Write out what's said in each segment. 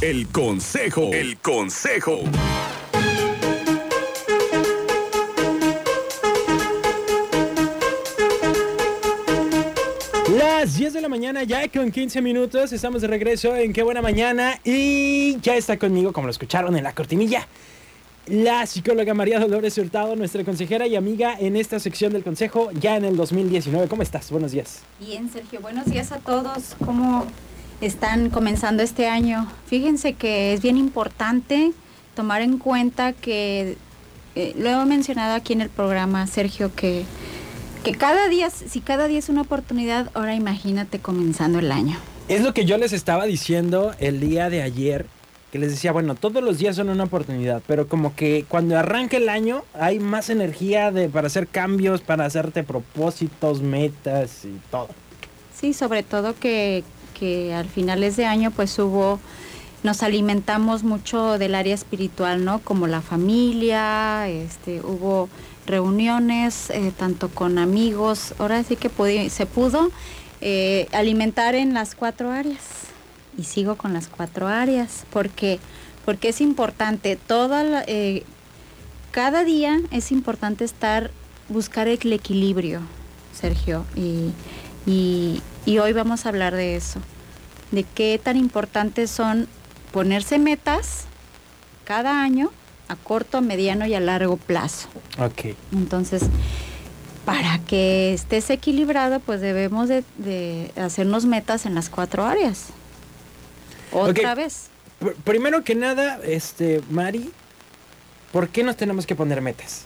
El consejo. El consejo. Las 10 de la mañana, ya con 15 minutos, estamos de regreso en Qué Buena Mañana y ya está conmigo, como lo escucharon en la cortinilla, la psicóloga María Dolores Hurtado, nuestra consejera y amiga en esta sección del consejo ya en el 2019. ¿Cómo estás? Buenos días. Bien, Sergio, buenos días a todos. ¿Cómo están comenzando este año? Fíjense que es bien importante tomar en cuenta que, eh, lo he mencionado aquí en el programa, Sergio, que que cada día, si cada día es una oportunidad, ahora imagínate comenzando el año. Es lo que yo les estaba diciendo el día de ayer, que les decía, bueno, todos los días son una oportunidad, pero como que cuando arranca el año hay más energía de, para hacer cambios, para hacerte propósitos, metas y todo. Sí, sobre todo que, que al finales de año pues hubo nos alimentamos mucho del área espiritual, ¿no? Como la familia, este, hubo reuniones, eh, tanto con amigos, ahora sí que se pudo eh, alimentar en las cuatro áreas. Y sigo con las cuatro áreas, porque, porque es importante, toda eh, cada día es importante estar, buscar el equilibrio, Sergio, y hoy vamos a hablar de eso, de qué tan importantes son ponerse metas cada año a corto, mediano y a largo plazo. Ok. Entonces, para que estés equilibrado, pues debemos de, hacernos metas en las cuatro áreas. Otra vez. primero que nada, este, Mari, ¿por qué nos tenemos que poner metas?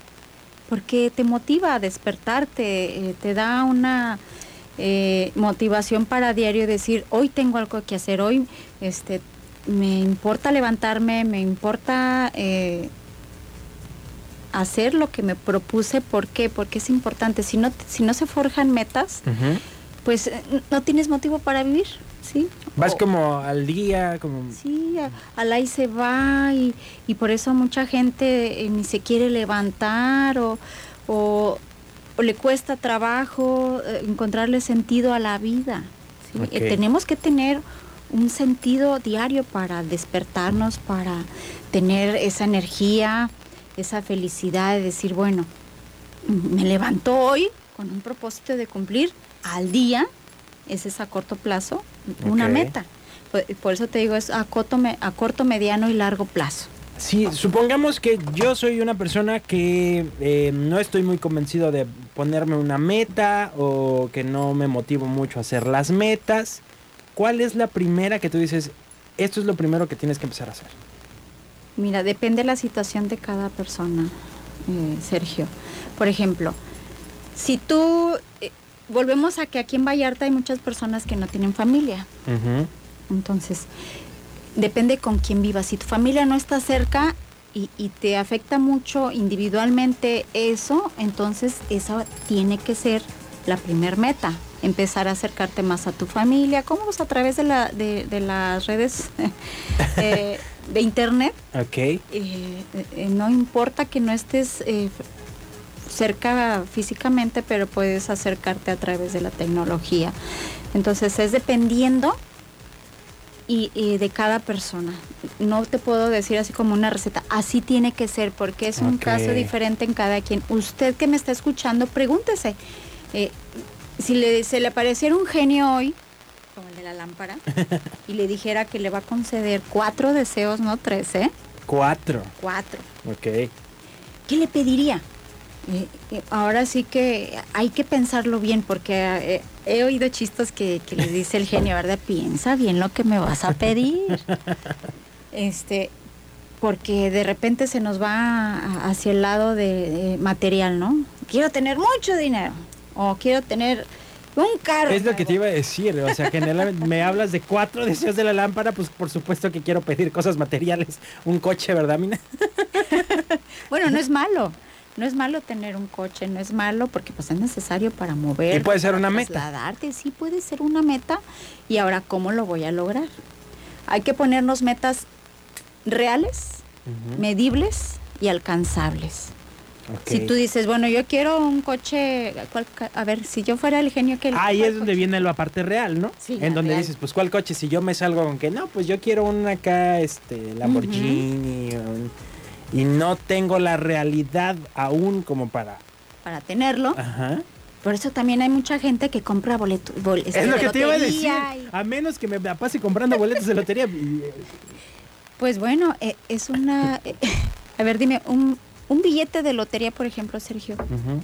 Porque te motiva a despertarte, eh, te da una eh, motivación para diario decir, hoy tengo algo que hacer, hoy este, me importa levantarme, me importa eh, hacer lo que me propuse. ¿Por qué? Porque es importante. Si no, si no se forjan metas, pues eh, no tienes motivo para vivir. ¿sí? Vas como al día, como... Sí, al ahí se va y, y por eso mucha gente eh, ni se quiere levantar o, o, le cuesta trabajo encontrarle sentido a la vida. tenemos que tener un sentido diario para despertarnos, para tener esa energía, esa felicidad de decir, bueno, me levanto hoy con un propósito de cumplir al día, ese es a corto plazo, una meta. Por, eso te digo, es a corto, a corto, mediano y largo plazo. Sí, supongamos que yo soy una persona que eh, no estoy muy convencido de ponerme una meta o que no me motivo mucho a hacer las metas. ¿cuál es la primera que tú dices, esto es lo primero que tienes que empezar a hacer? Mira, depende de la situación de cada persona, eh, Sergio. Por ejemplo, si tú, eh, volvemos a que aquí en Vallarta hay muchas personas que no tienen familia. Entonces, depende con quién vivas. Si tu familia no está cerca y, y, te afecta mucho individualmente eso, entonces esa tiene que ser la primer meta empezar a acercarte más a tu familia, como a través de, la, de, las redes eh, de internet. Ok. Eh, eh, no importa que no estés cerca físicamente, pero puedes acercarte a través de la tecnología. Entonces es dependiendo y, de cada persona. No te puedo decir así como una receta, así tiene que ser, porque es un caso diferente en cada quien. Usted que me está escuchando, pregúntese, si le, se le apareciera un genio hoy, como el de la lámpara, y le dijera que le va a conceder cuatro deseos, no tres, ¿eh? Cuatro. Cuatro. Ok. ¿Qué le pediría? Eh, ahora sí que hay que pensarlo bien porque eh, he oído chistos que, le dice el genio, ¿verdad? Piensa bien lo que me vas a pedir. este, porque de repente se nos va hacia el lado de material, ¿no? Quiero tener mucho dinero o quiero tener un carro. Es lo que te iba a decir, o sea, generalmente me hablas de cuatro deseos de la lámpara, pues por supuesto que quiero pedir cosas materiales, un coche, ¿verdad, Mina? bueno, no es malo. No es malo tener un coche, no es malo porque pues es necesario para mover. Y puede ser una meta. Sí puede ser una meta. Y ahora, ¿cómo lo voy a lograr? Hay que ponernos metas reales, medibles y alcanzables. Si tú dices, bueno, yo quiero un coche, ¿cuál ca- a ver, si yo fuera el genio que... Ahí ¿cuál es donde coche? viene la parte real, ¿no? Sí, en donde real. dices, pues ¿cuál coche? Si yo me salgo con que no, pues yo quiero un acá, este, Lamborghini, un- y no tengo la realidad aún como para... Para tenerlo. Ajá. Por eso también hay mucha gente que compra boletos. bol- este, es lo que te iba a decir. y- A menos que me la pase comprando boletos de lotería. y- Pues bueno, eh, es una... eh, a ver, dime, un, un billete de lotería, por ejemplo, Sergio, Ujú.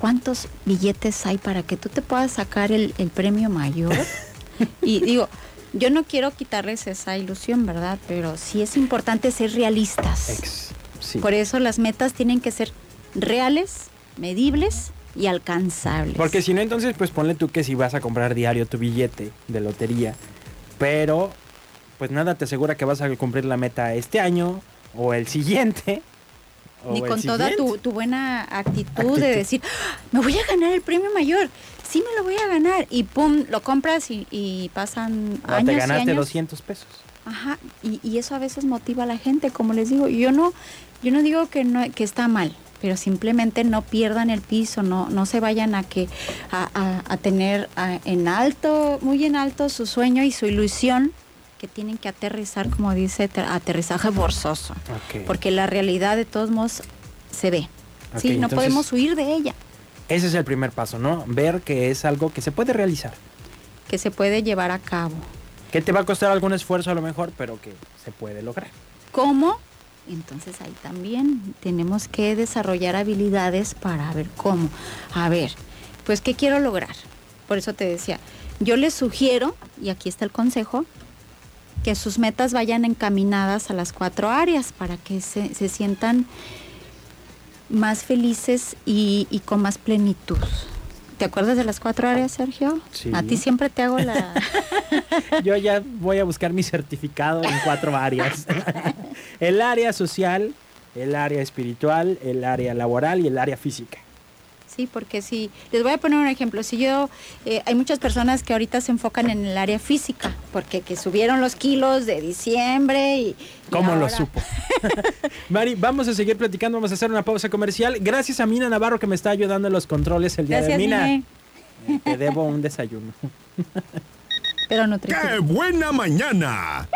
¿cuántos billetes hay para que tú te puedas sacar el, el premio mayor? y digo, yo no quiero quitarles esa ilusión, ¿verdad? Pero sí es importante ser realistas. Ex- sí. Por eso las metas tienen que ser reales, medibles y alcanzables. Porque si no, entonces, pues ponle tú que si vas a comprar diario tu billete de lotería, pero pues nada te asegura que vas a cumplir la meta este año o el siguiente. Ni con toda tu, buena actitud, Actitud. de decir, "Ah, me voy a ganar el premio mayor, sí me lo voy a ganar. Y pum, lo compras y, y pasan O años te y ganaste años. 200 pesos. Ajá, y, y eso a veces motiva a la gente, como les digo, yo no, yo no digo que no, que está mal, pero simplemente no pierdan el piso, no, no se vayan a que, a, a- a tener a- en alto, muy en alto su sueño y su ilusión, que tienen que aterrizar, como dice, ter- aterrizaje forzoso, porque la realidad de todos modos se ve. Sí, no entonces- podemos huir de ella, Ese es el primer paso, ¿no? Ver que es algo que se puede realizar. que se puede llevar a cabo. Que te va a costar algún esfuerzo a lo mejor, pero que se puede lograr. ¿Cómo? Entonces ahí también tenemos que desarrollar habilidades para ver cómo. A ver, pues ¿qué quiero lograr? Por eso te decía, yo les sugiero, y aquí está el consejo, que sus metas vayan encaminadas a las cuatro áreas para que se, se sientan más felices y, y con más plenitud. ¿Te acuerdas de las cuatro áreas, Sergio? Sí. A ti siempre te hago la... Yo ya voy a buscar mi certificado en cuatro áreas. el área social, el área espiritual, el área laboral y el área física. Sí, porque si, les voy a poner un ejemplo, si yo, eh, hay muchas personas que ahorita se enfocan en el área física, porque que subieron los kilos de diciembre y... y ¿Cómo lo supo? Mari, vamos a seguir platicando, vamos a hacer una pausa comercial. Gracias a Mina Navarro que me está ayudando en los controles el día Gracias, de Mina. Eh, Te debo un desayuno. Pero nutritivo. ¡Qué buena mañana!